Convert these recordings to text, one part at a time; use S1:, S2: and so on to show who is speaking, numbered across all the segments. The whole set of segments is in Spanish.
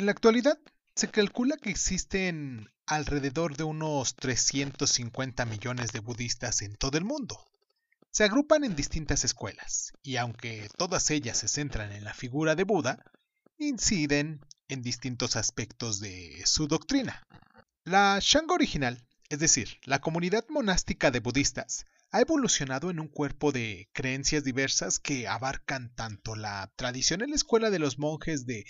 S1: En la actualidad, se calcula que existen alrededor de unos 350 millones de budistas en todo el mundo. Se agrupan en distintas escuelas, y aunque todas ellas se centran en la figura de Buda, inciden en distintos aspectos de su doctrina. La Shanga original, es decir, la comunidad monástica de budistas, ha evolucionado en un cuerpo de creencias diversas que abarcan tanto la tradicional escuela de los monjes de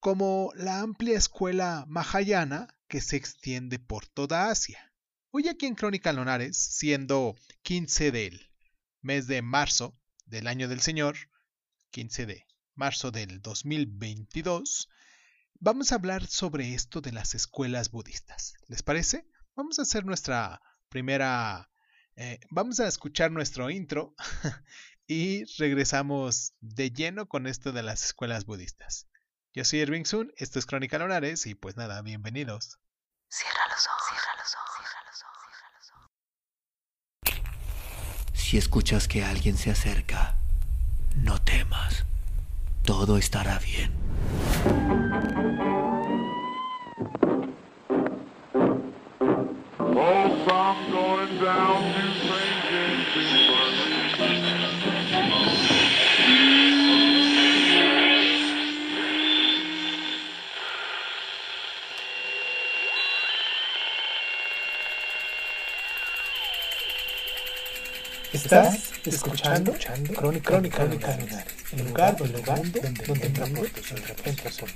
S1: Como la amplia escuela Mahayana que se extiende por toda Asia. Hoy aquí en Crónica Lonares, siendo 15 del mes de marzo del año del Señor, 15 de marzo del 2022, vamos a hablar sobre esto de las escuelas budistas. ¿Les parece? Vamos a hacer nuestra primera... Eh, vamos a escuchar nuestro intro y regresamos de lleno con esto de las escuelas budistas. Yo soy Irving Sun, esto es Crónica Lunares y pues nada, bienvenidos.
S2: Cierra los ojos, cierra los ojos, cierra los ojos,
S3: cierra los ojos. Si escuchas que alguien se acerca, no temas. Todo estará bien.
S4: Estás escuchando, Crónica, Crónica, Crónica el lugar, el lugar donde, donde entramos tus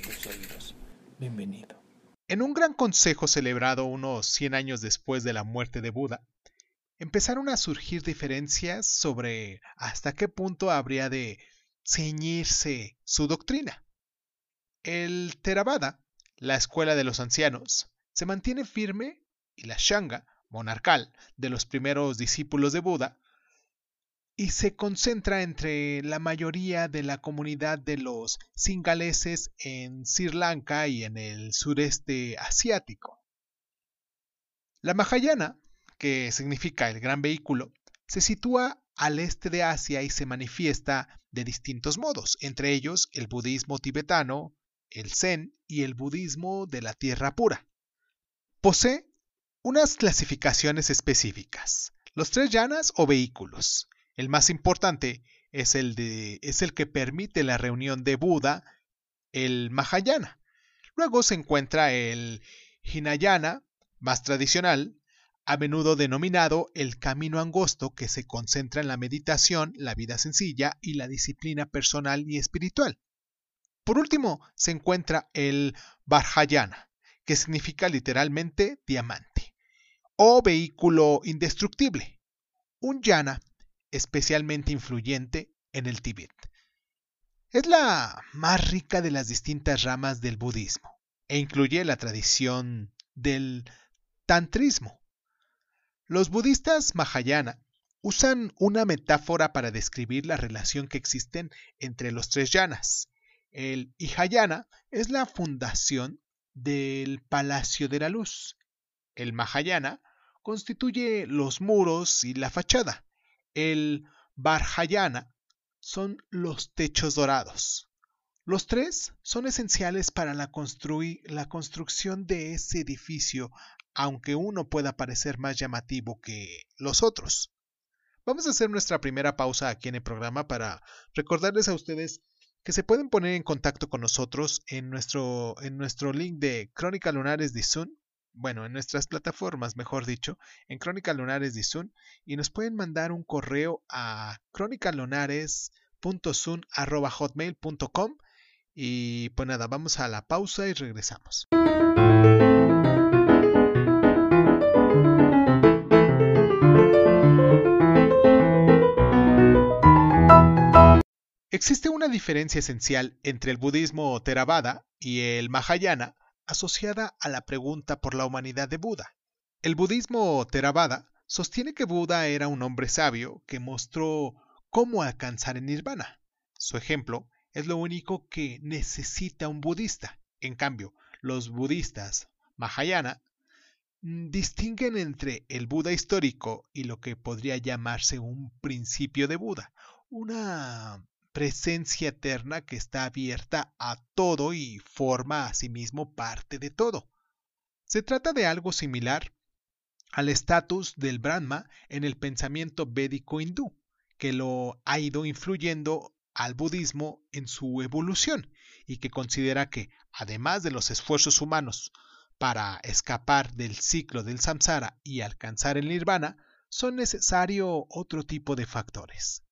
S4: tus oídos. Bienvenido.
S1: En un gran consejo celebrado unos 100 años después de la muerte de Buda, empezaron a surgir diferencias sobre hasta qué punto habría de ceñirse su doctrina. El Theravada, la escuela de los ancianos, se mantiene firme y la Shanga, monarcal, de los primeros discípulos de Buda, y se concentra entre la mayoría de la comunidad de los singaleses en Sri Lanka y en el sureste asiático. La Mahayana, que significa el gran vehículo, se sitúa al este de Asia y se manifiesta de distintos modos, entre ellos el budismo tibetano, el zen y el budismo de la tierra pura. Posee unas clasificaciones específicas, los tres llanas o vehículos, el más importante es el, de, es el que permite la reunión de Buda, el Mahayana. Luego se encuentra el Hinayana, más tradicional, a menudo denominado el camino angosto que se concentra en la meditación, la vida sencilla y la disciplina personal y espiritual. Por último, se encuentra el Varhayana, que significa literalmente diamante, o vehículo indestructible. Un yana especialmente influyente en el Tíbet. Es la más rica de las distintas ramas del budismo e incluye la tradición del tantrismo. Los budistas Mahayana usan una metáfora para describir la relación que existen entre los tres yanas. El Ihayana es la fundación del Palacio de la Luz. El Mahayana constituye los muros y la fachada el Varhayana son los techos dorados. Los tres son esenciales para la, la, construcción de ese edificio, aunque uno pueda parecer más llamativo que los otros. Vamos a hacer nuestra primera pausa aquí en el programa para recordarles a ustedes que se pueden poner en contacto con nosotros en nuestro, en nuestro link de Crónica Lunares de Sun bueno, en nuestras plataformas, mejor dicho, en Crónica Lunares de Sun, y nos pueden mandar un correo a crónicalunares.sun.hotmail.com y pues nada, vamos a la pausa y regresamos. Existe una diferencia esencial entre el budismo Theravada y el Mahayana asociada a la pregunta por la humanidad de Buda. El budismo Theravada sostiene que Buda era un hombre sabio que mostró cómo alcanzar el nirvana. Su ejemplo es lo único que necesita un budista. En cambio, los budistas Mahayana mm, distinguen entre el Buda histórico y lo que podría llamarse un principio de Buda, una presencia eterna que está abierta a todo y forma a sí mismo parte de todo. Se trata de algo similar al estatus del Brahma en el pensamiento védico hindú, que lo ha ido influyendo al budismo en su evolución y que considera que, además de los esfuerzos humanos para escapar del ciclo del samsara y alcanzar el nirvana, son necesario otro tipo de factores.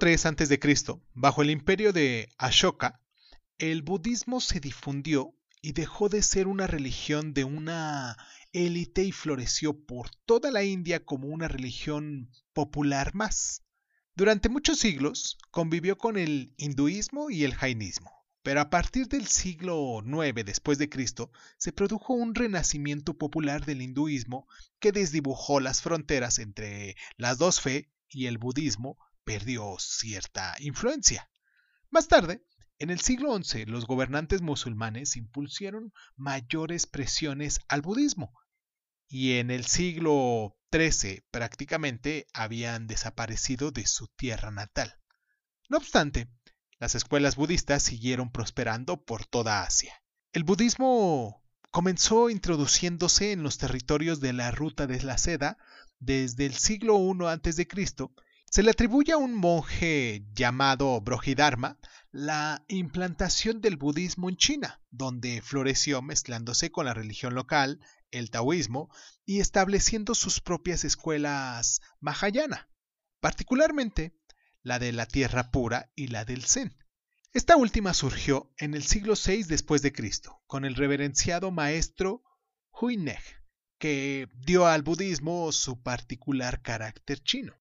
S1: En el siglo III a.C., bajo el imperio de Ashoka, el budismo se difundió y dejó de ser una religión de una élite y floreció por toda la India como una religión popular más. Durante muchos siglos convivió con el hinduismo y el jainismo, pero a partir del siglo IX después de Cristo se produjo un renacimiento popular del hinduismo que desdibujó las fronteras entre las dos fe y el budismo perdió cierta influencia. Más tarde, en el siglo XI, los gobernantes musulmanes impulsaron mayores presiones al budismo y en el siglo XIII prácticamente habían desaparecido de su tierra natal. No obstante, las escuelas budistas siguieron prosperando por toda Asia. El budismo comenzó introduciéndose en los territorios de la ruta de la seda desde el siglo I a.C. Se le atribuye a un monje llamado Brohidharma la implantación del budismo en China, donde floreció mezclándose con la religión local, el taoísmo, y estableciendo sus propias escuelas Mahayana, particularmente la de la tierra pura y la del Zen. Esta última surgió en el siglo VI después de Cristo, con el reverenciado maestro Huineg, que dio al budismo su particular carácter chino.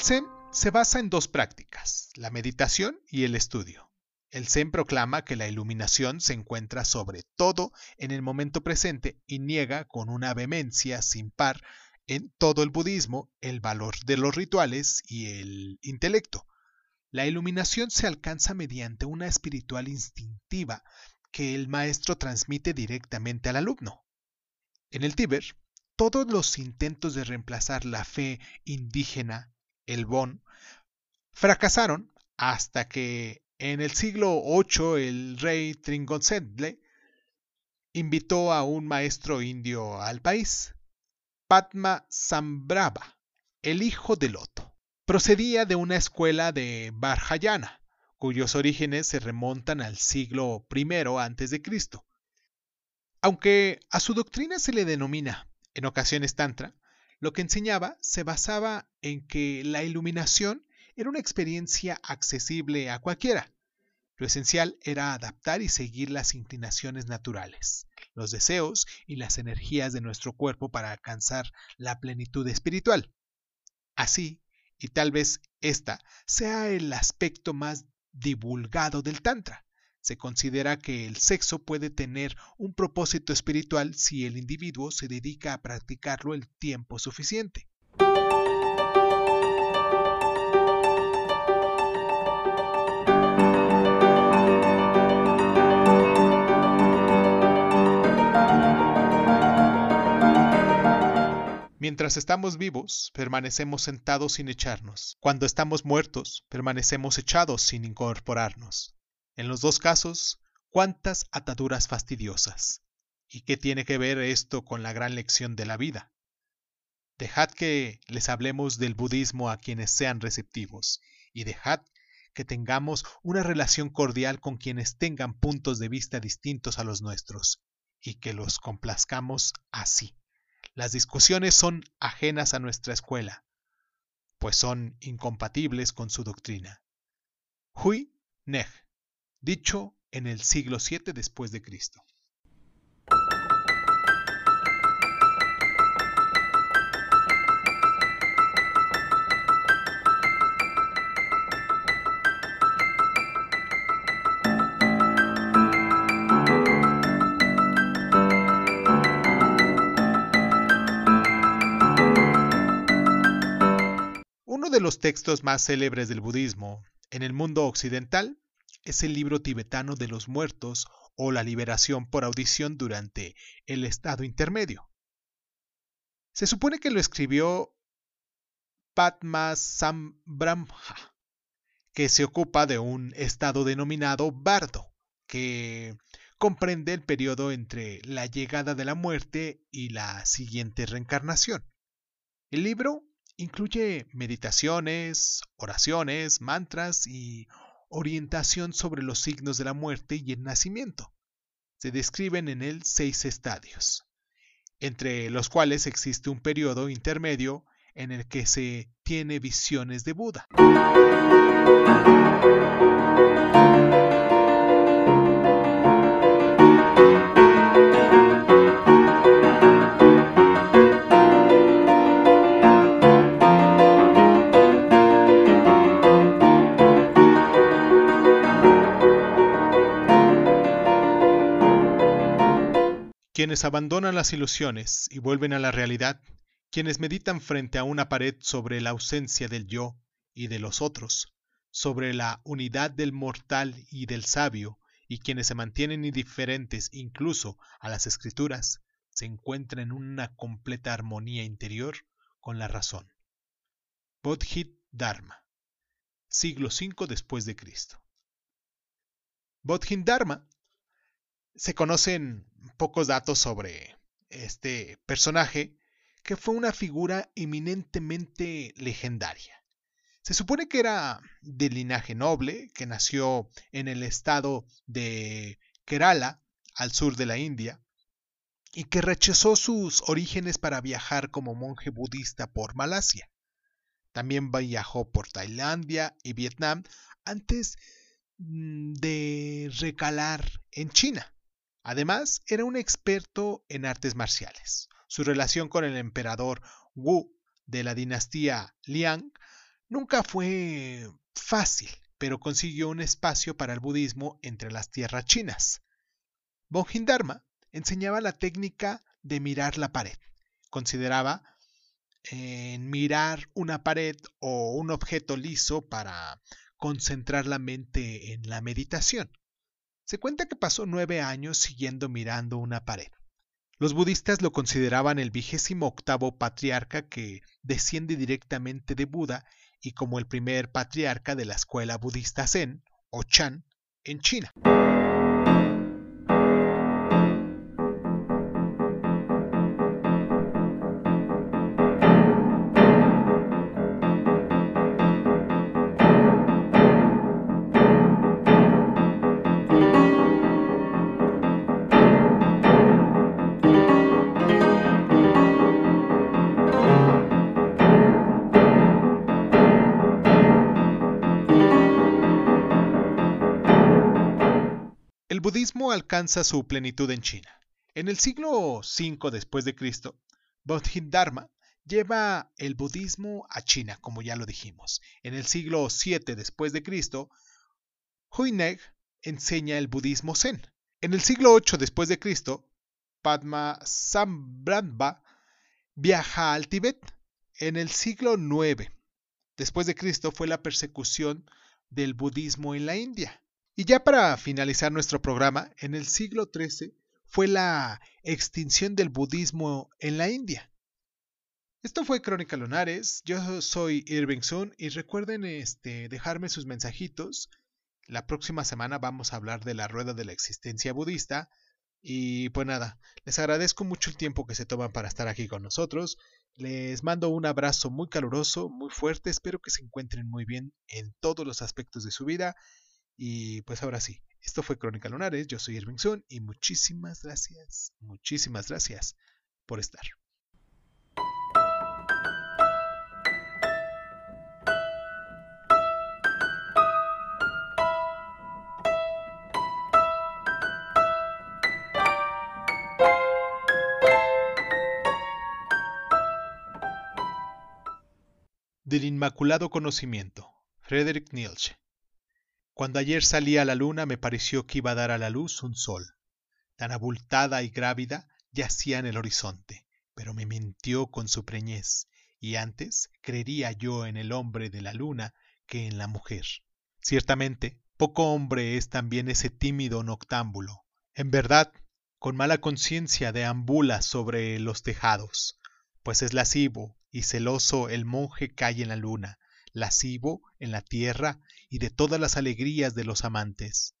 S1: El Zen se basa en dos prácticas, la meditación y el estudio. El Zen proclama que la iluminación se encuentra sobre todo en el momento presente y niega con una vehemencia sin par en todo el budismo el valor de los rituales y el intelecto. La iluminación se alcanza mediante una espiritual instintiva que el maestro transmite directamente al alumno. En el Tíber, todos los intentos de reemplazar la fe indígena el Bon, fracasaron hasta que en el siglo VIII el rey Tringotzedle invitó a un maestro indio al país, Padma Sambrava, el hijo de Loto. Procedía de una escuela de Barjayana, cuyos orígenes se remontan al siglo I a.C. Aunque a su doctrina se le denomina en ocasiones Tantra, lo que enseñaba se basaba en que la iluminación era una experiencia accesible a cualquiera. Lo esencial era adaptar y seguir las inclinaciones naturales, los deseos y las energías de nuestro cuerpo para alcanzar la plenitud espiritual. Así, y tal vez esta sea el aspecto más divulgado del Tantra. Se considera que el sexo puede tener un propósito espiritual si el individuo se dedica a practicarlo el tiempo suficiente. Mientras estamos vivos, permanecemos sentados sin echarnos. Cuando estamos muertos, permanecemos echados sin incorporarnos. En los dos casos, cuántas ataduras fastidiosas. ¿Y qué tiene que ver esto con la gran lección de la vida? Dejad que les hablemos del budismo a quienes sean receptivos, y dejad que tengamos una relación cordial con quienes tengan puntos de vista distintos a los nuestros, y que los complazcamos así. Las discusiones son ajenas a nuestra escuela, pues son incompatibles con su doctrina. Hui Neg, dicho en el siglo VII después de Cristo. Uno de los textos más célebres del budismo en el mundo occidental es el libro tibetano de los muertos o la liberación por audición durante el estado intermedio. Se supone que lo escribió Padmasambramja, que se ocupa de un estado denominado bardo, que comprende el periodo entre la llegada de la muerte y la siguiente reencarnación. El libro incluye meditaciones, oraciones, mantras y orientación sobre los signos de la muerte y el nacimiento. Se describen en él seis estadios, entre los cuales existe un periodo intermedio en el que se tiene visiones de Buda. Quienes abandonan las ilusiones y vuelven a la realidad, quienes meditan frente a una pared sobre la ausencia del yo y de los otros, sobre la unidad del mortal y del sabio, y quienes se mantienen indiferentes incluso a las escrituras, se encuentran en una completa armonía interior con la razón. Bodhidharma, siglo V después de Cristo. Bodhidharma se conocen pocos datos sobre este personaje, que fue una figura eminentemente legendaria. Se supone que era de linaje noble, que nació en el estado de Kerala, al sur de la India, y que rechazó sus orígenes para viajar como monje budista por Malasia. También viajó por Tailandia y Vietnam antes mm, de recalar en China. Además, era un experto en artes marciales. Su relación con el emperador Wu de la dinastía Liang nunca fue fácil, pero consiguió un espacio para el budismo entre las tierras chinas. Dharma enseñaba la técnica de mirar la pared. Consideraba en mirar una pared o un objeto liso para concentrar la mente en la meditación. Se cuenta que pasó nueve años siguiendo mirando una pared. Los budistas lo consideraban el vigésimo octavo patriarca que desciende directamente de Buda y como el primer patriarca de la escuela budista Zen, o Chan, en China. Alcanza su plenitud en China. En el siglo V después de Cristo, Bodhidharma lleva el budismo a China, como ya lo dijimos. En el siglo VII después de Cristo, Huineg enseña el budismo zen. En el siglo VIII después de Cristo, Padma viaja al Tíbet. En el siglo IX después de Cristo fue la persecución del budismo en la India. Y ya para finalizar nuestro programa, en el siglo XIII fue la extinción del budismo en la India. Esto fue Crónica Lunares. Yo soy Irving Sun y recuerden este, dejarme sus mensajitos. La próxima semana vamos a hablar de la rueda de la existencia budista. Y pues nada, les agradezco mucho el tiempo que se toman para estar aquí con nosotros. Les mando un abrazo muy caluroso, muy fuerte. Espero que se encuentren muy bien en todos los aspectos de su vida. Y pues ahora sí, esto fue Crónica Lunares. Yo soy Irving Sun y muchísimas gracias, muchísimas gracias por estar. Del Inmaculado Conocimiento, Friedrich Nietzsche. Cuando ayer salí a la luna me pareció que iba a dar a la luz un sol. Tan abultada y grávida yacía en el horizonte, pero me mintió con su preñez, y antes creería yo en el hombre de la luna que en la mujer. Ciertamente, poco hombre es también ese tímido noctámbulo. En verdad, con mala conciencia deambula sobre los tejados, pues es lascivo y celoso el monje cae en la luna, lascivo en la tierra y de todas las alegrías de los amantes.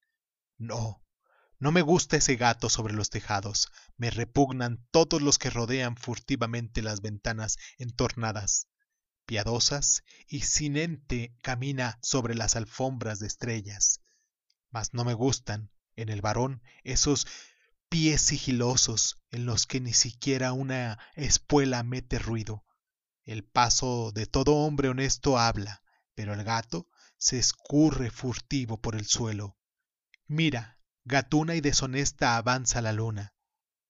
S1: No, no me gusta ese gato sobre los tejados, me repugnan todos los que rodean furtivamente las ventanas entornadas. Piadosas y sin ente camina sobre las alfombras de estrellas. Mas no me gustan, en el varón, esos pies sigilosos en los que ni siquiera una espuela mete ruido, el paso de todo hombre honesto habla, pero el gato se escurre furtivo por el suelo. Mira, gatuna y deshonesta avanza la luna.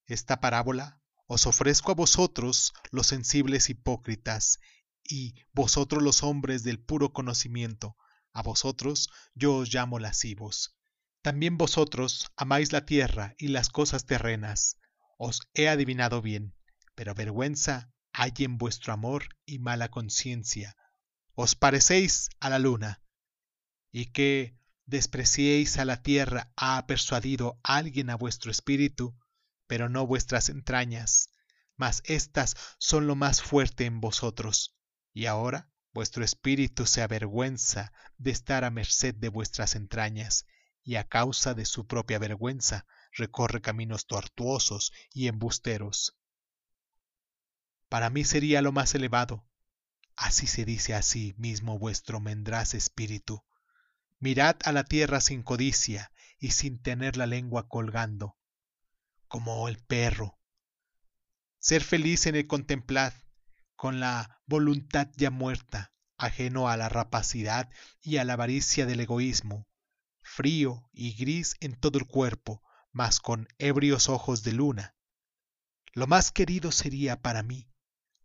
S1: Esta parábola os ofrezco a vosotros los sensibles hipócritas, y vosotros los hombres del puro conocimiento, a vosotros yo os llamo lascivos. También vosotros amáis la tierra y las cosas terrenas. Os he adivinado bien, pero vergüenza hay en vuestro amor y mala conciencia. Os parecéis a la luna, y que despreciéis a la tierra ha persuadido alguien a vuestro espíritu, pero no vuestras entrañas, mas éstas son lo más fuerte en vosotros, y ahora vuestro espíritu se avergüenza de estar a merced de vuestras entrañas, y a causa de su propia vergüenza recorre caminos tortuosos y embusteros para mí sería lo más elevado. Así se dice a sí mismo vuestro mendraz espíritu. Mirad a la tierra sin codicia y sin tener la lengua colgando, como el perro. Ser feliz en el contemplad, con la voluntad ya muerta, ajeno a la rapacidad y a la avaricia del egoísmo, frío y gris en todo el cuerpo, mas con ebrios ojos de luna. Lo más querido sería para mí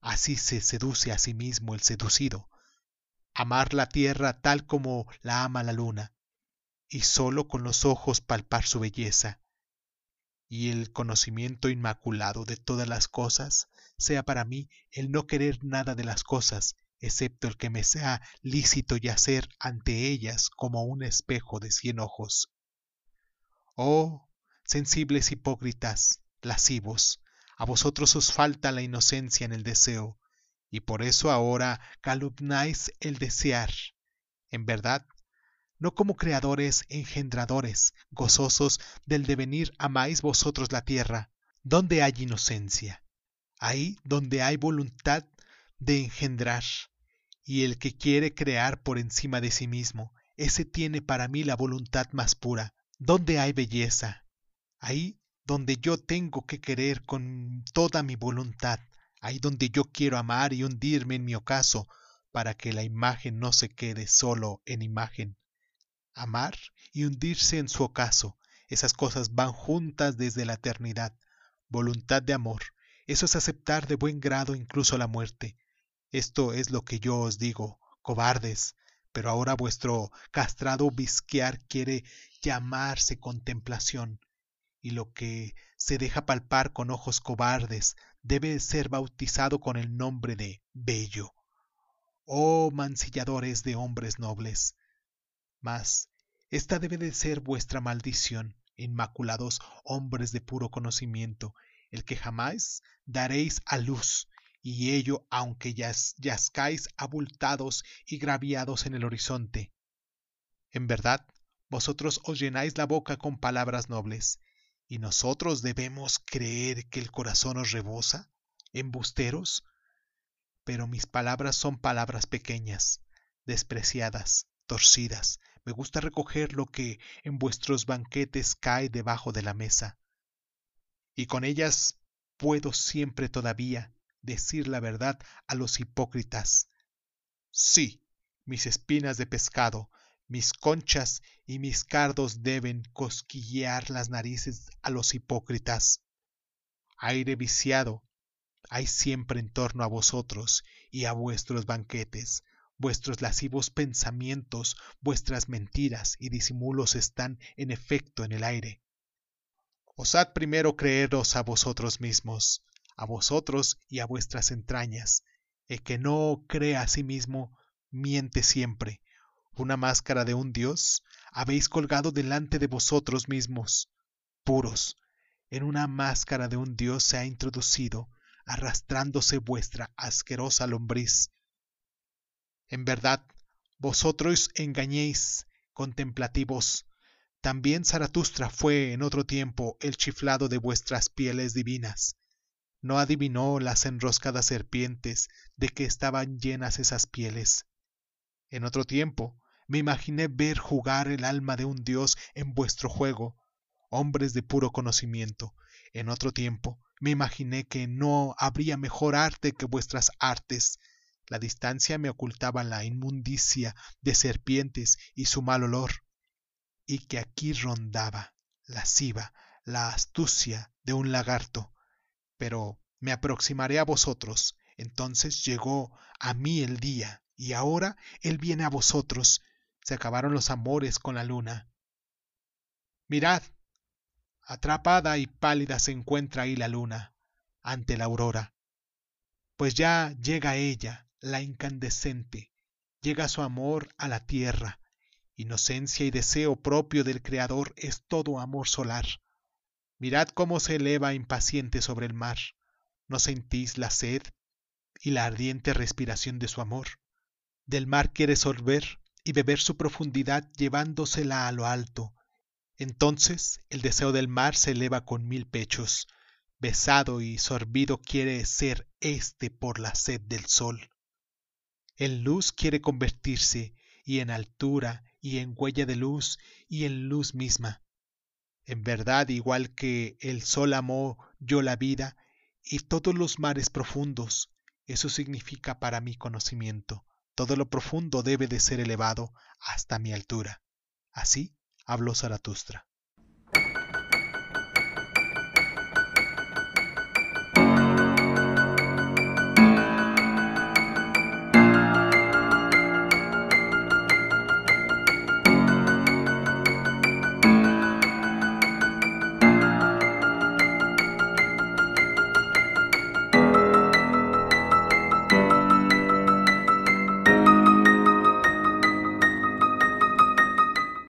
S1: Así se seduce a sí mismo el seducido. Amar la tierra tal como la ama la luna, y sólo con los ojos palpar su belleza. Y el conocimiento inmaculado de todas las cosas sea para mí el no querer nada de las cosas, excepto el que me sea lícito yacer ante ellas como un espejo de cien ojos. Oh, sensibles hipócritas, lascivos, a vosotros os falta la inocencia en el deseo, y por eso ahora calumnáis el desear. En verdad, no como creadores engendradores, gozosos del devenir amáis vosotros la tierra, donde hay inocencia, ahí donde hay voluntad de engendrar, y el que quiere crear por encima de sí mismo, ese tiene para mí la voluntad más pura, donde hay belleza, ahí donde yo tengo que querer con toda mi voluntad, ahí donde yo quiero amar y hundirme en mi ocaso, para que la imagen no se quede solo en imagen. Amar y hundirse en su ocaso, esas cosas van juntas desde la eternidad. Voluntad de amor, eso es aceptar de buen grado incluso la muerte, Esto es lo que yo os digo, cobardes, pero ahora vuestro castrado visquear quiere llamarse contemplación, y lo que se deja palpar con ojos cobardes debe ser bautizado con el nombre de bello. Oh mancilladores de hombres nobles. Mas esta debe de ser vuestra maldición, inmaculados hombres de puro conocimiento, el que jamás daréis a luz, y ello aunque yazcáis abultados y graviados en el horizonte. En verdad, vosotros os llenáis la boca con palabras nobles, ¿Y nosotros debemos creer que el corazón os rebosa? ¿Embusteros? Pero mis palabras son palabras pequeñas, despreciadas, torcidas. Me gusta recoger lo que en vuestros banquetes cae debajo de la mesa. Y con ellas puedo siempre todavía decir la verdad a los hipócritas. Sí, mis espinas de pescado, mis conchas y mis cardos deben cosquillear las narices a los hipócritas. Aire viciado hay siempre en torno a vosotros y a vuestros banquetes. Vuestros lascivos pensamientos, vuestras mentiras y disimulos están en efecto en el aire. Osad primero creeros a vosotros mismos, a vosotros y a vuestras entrañas. El que no cree a sí mismo miente siempre una máscara de un dios habéis colgado delante de vosotros mismos, puros. En una máscara de un dios se ha introducido, arrastrándose vuestra asquerosa lombriz. En verdad, vosotros engañéis, contemplativos. También Zaratustra fue en otro tiempo el chiflado de vuestras pieles divinas. No adivinó las enroscadas serpientes de que estaban llenas esas pieles. En otro tiempo, me imaginé ver jugar el alma de un dios en vuestro juego, hombres de puro conocimiento. En otro tiempo me imaginé que no habría mejor arte que vuestras artes. La distancia me ocultaba la inmundicia de serpientes y su mal olor, y que aquí rondaba, lasciva, la astucia de un lagarto. Pero me aproximaré a vosotros. Entonces llegó a mí el día, y ahora él viene a vosotros, se acabaron los amores con la luna. Mirad, atrapada y pálida se encuentra ahí la luna, ante la aurora. Pues ya llega ella, la incandescente, llega su amor a la tierra. Inocencia y deseo propio del Creador es todo amor solar. Mirad cómo se eleva impaciente sobre el mar. ¿No sentís la sed y la ardiente respiración de su amor? Del mar quiere sorber y beber su profundidad llevándosela a lo alto. Entonces el deseo del mar se eleva con mil pechos. Besado y sorbido quiere ser éste por la sed del sol. En luz quiere convertirse, y en altura, y en huella de luz, y en luz misma. En verdad, igual que el sol amó yo la vida, y todos los mares profundos, eso significa para mi conocimiento. Todo lo profundo debe de ser elevado hasta mi altura. Así habló Zaratustra.